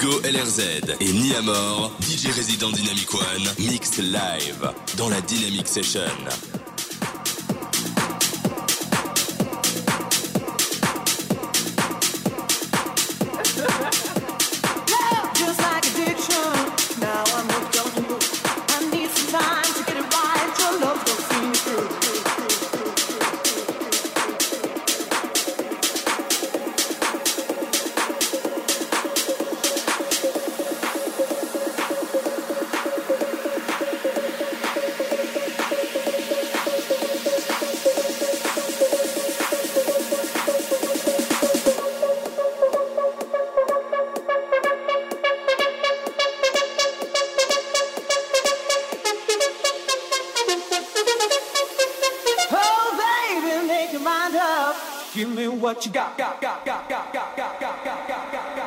Hugo LRZ et Niamor, DJ Resident Dynamic One, mixed live dans la Dynamic Session. Give me what you got, got, got, got, got, got, got, got, got, got.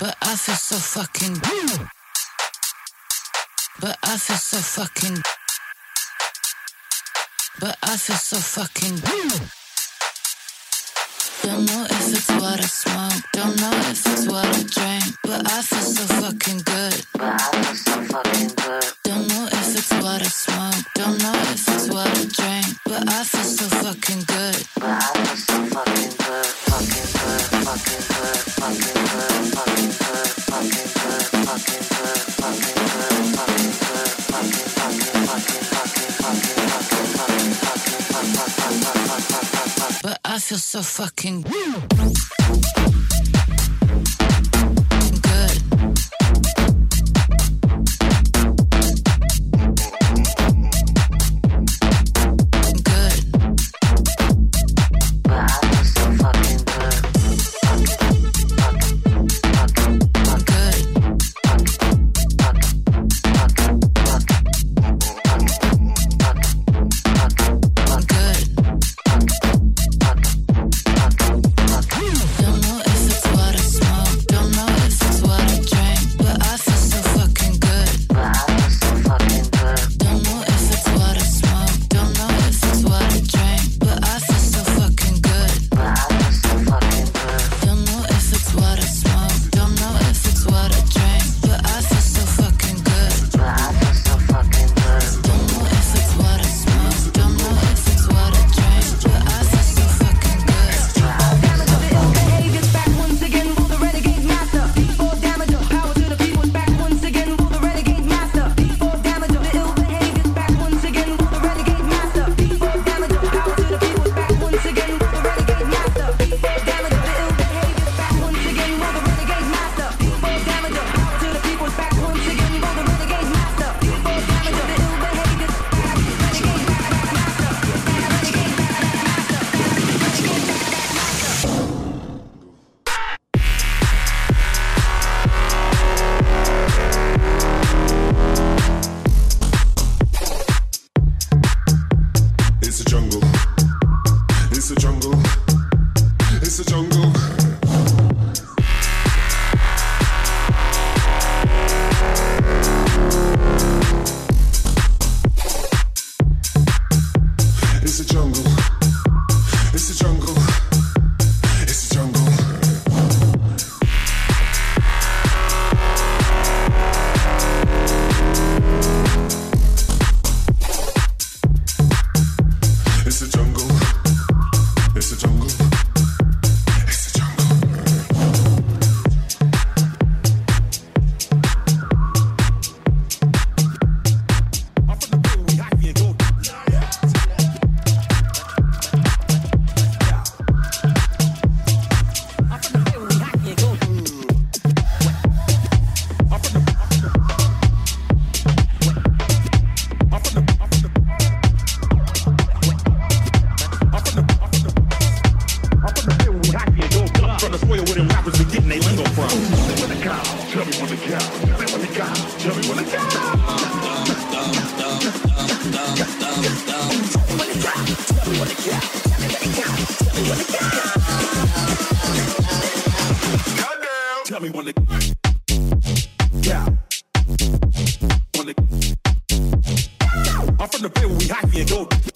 But I feel so fucking. But I feel so fucking. But I feel so fucking. Don't know if it's what I smoke. Don't know if it's what I drink. But I feel so fucking good. But I feel so fucking good. Don't if it's what I smoke, don't know if it's what I drink, but I feel so fucking good. But I feel so fucking good, fucking good, fucking good, fucking good, fucking good, fucking good, fucking good, fucking good, fucking good, fucking fucking fucking fucking fucking fucking fucking fucking fucking fucking fucking fucking fucking. But I feel so fucking. you go.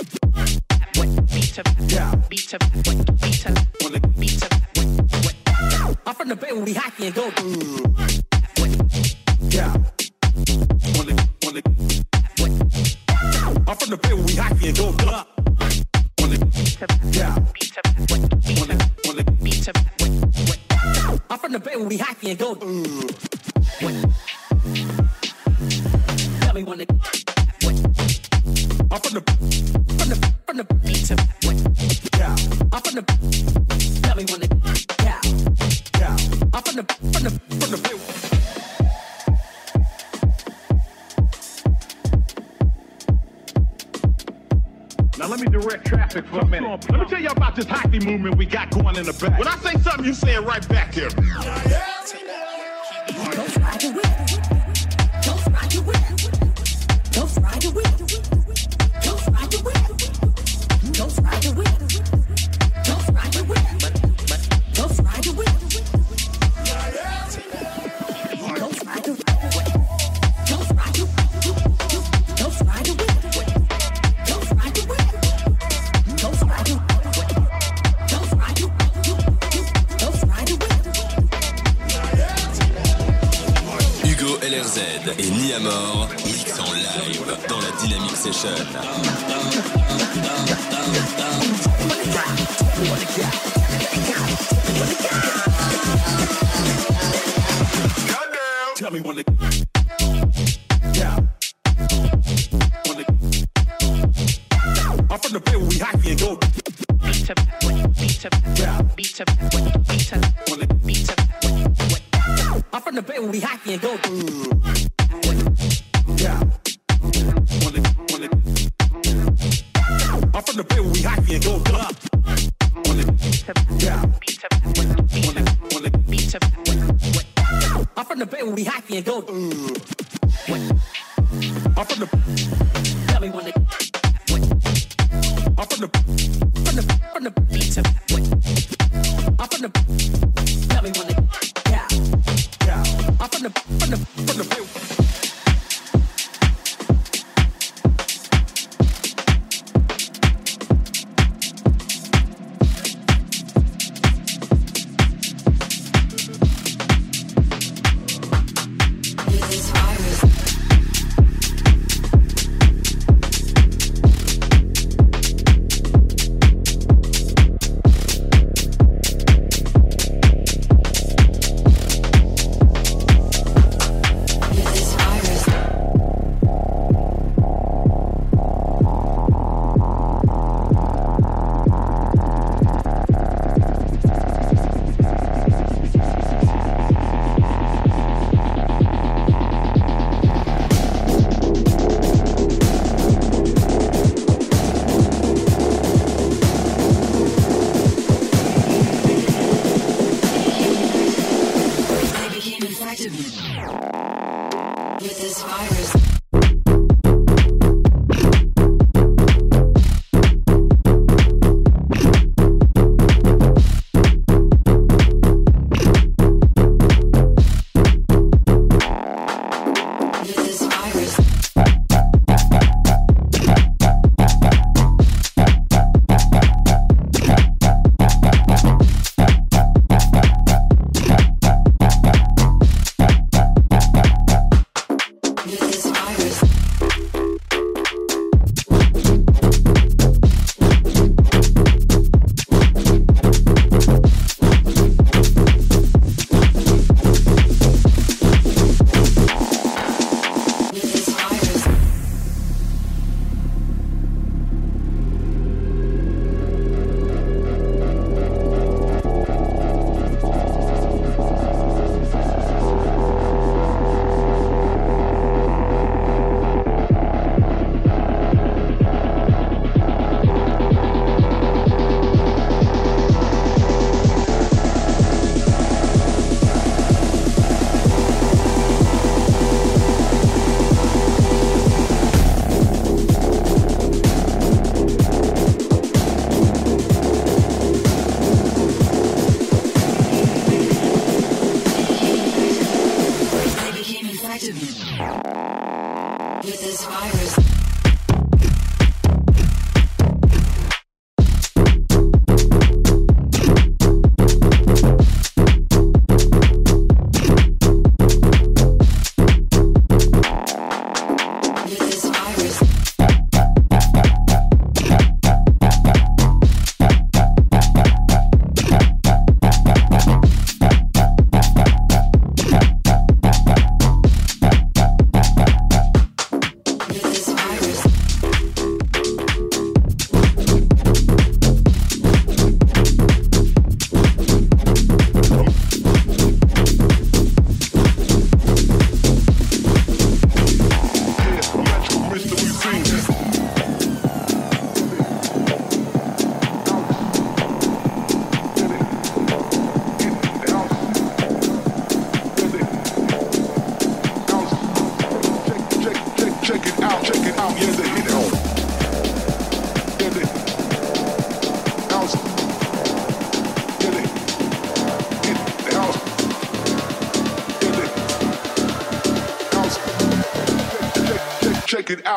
Now let me direct traffic for a minute. Let me tell you about this hockey movement we got going in the back. When I say something, you say it right back here. dans la Dynamic Session.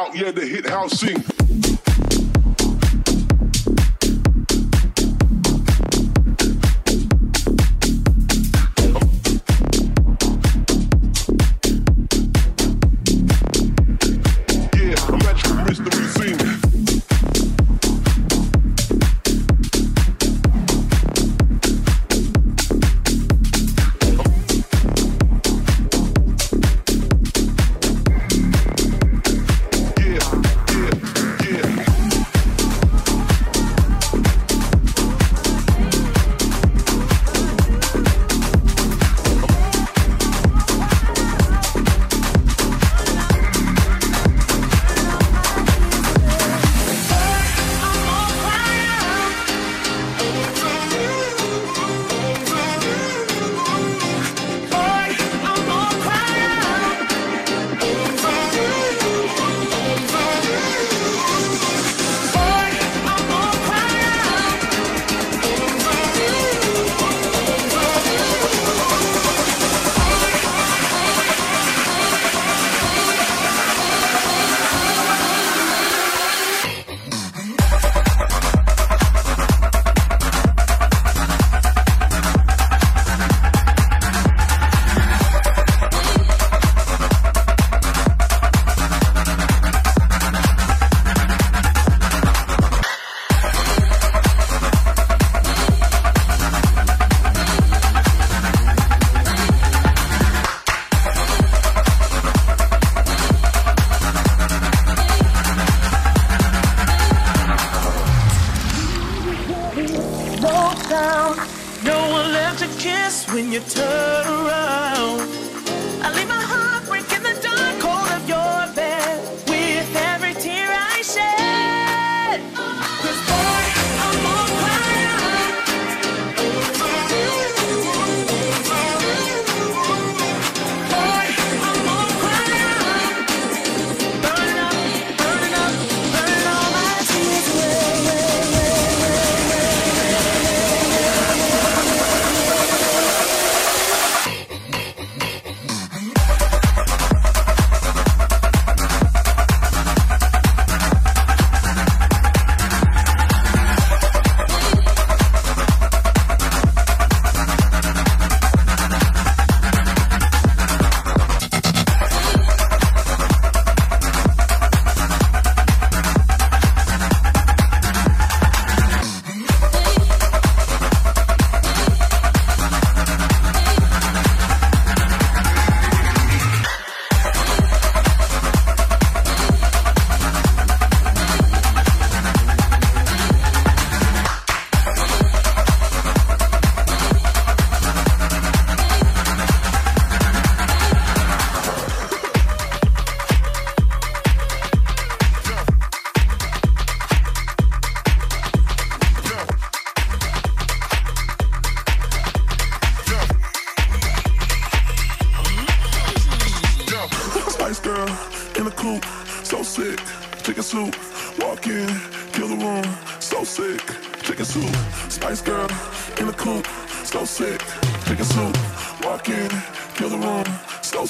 out, yeah, the hit house sing.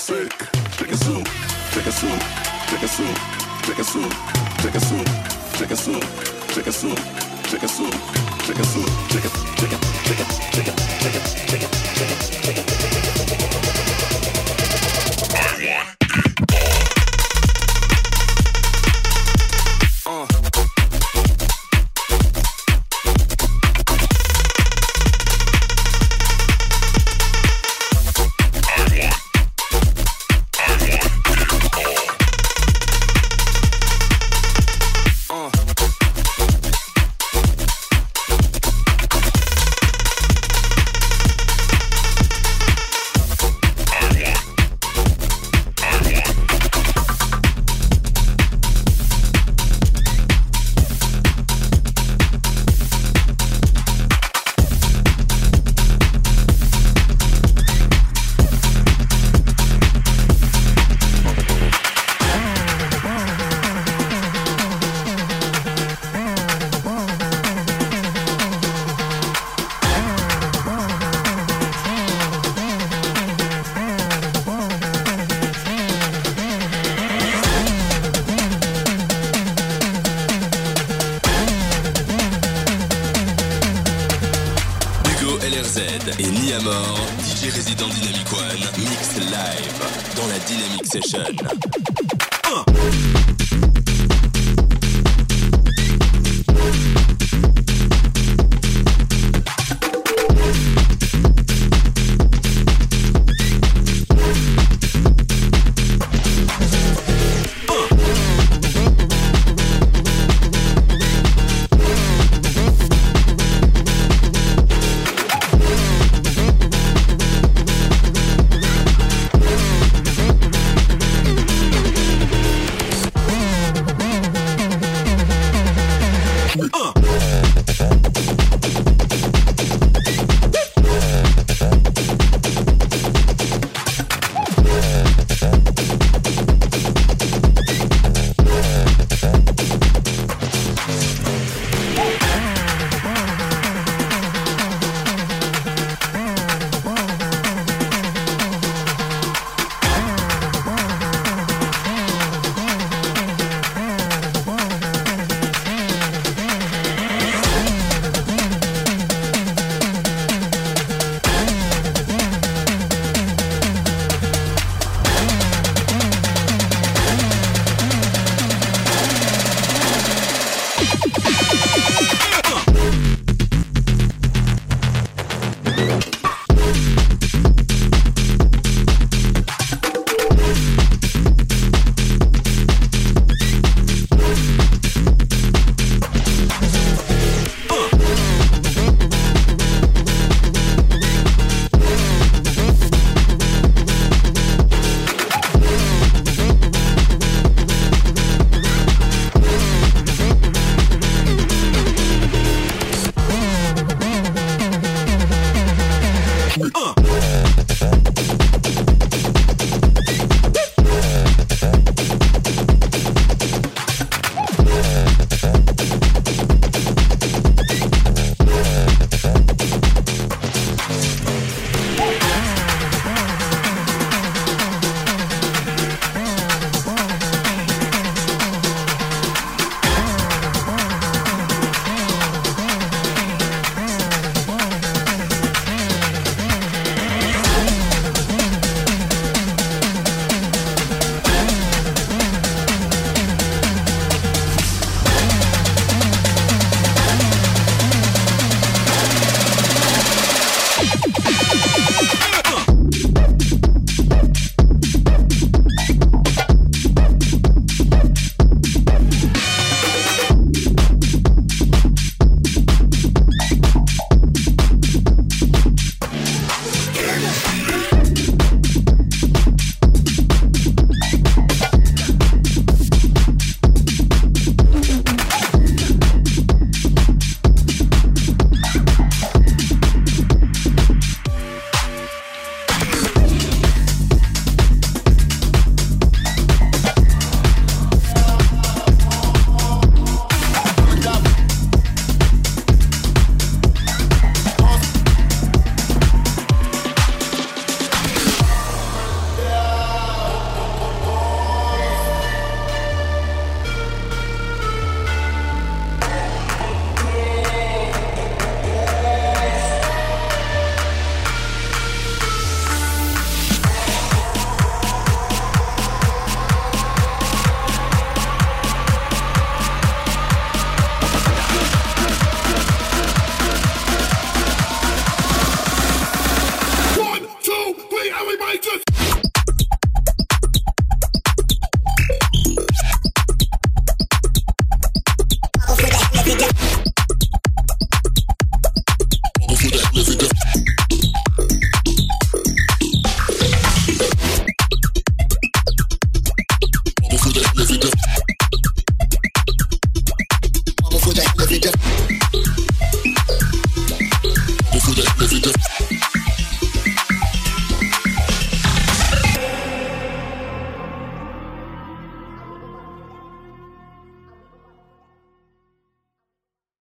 Sick. Chicken soup, chicken soup, chicken soup, chicken soup, chicken soup, chicken soup, chicken soup, chicken soup, chicken soup, chicken, chicken, chicken, chicken, chicken, chicken, chicken, chicken. Hugo Session.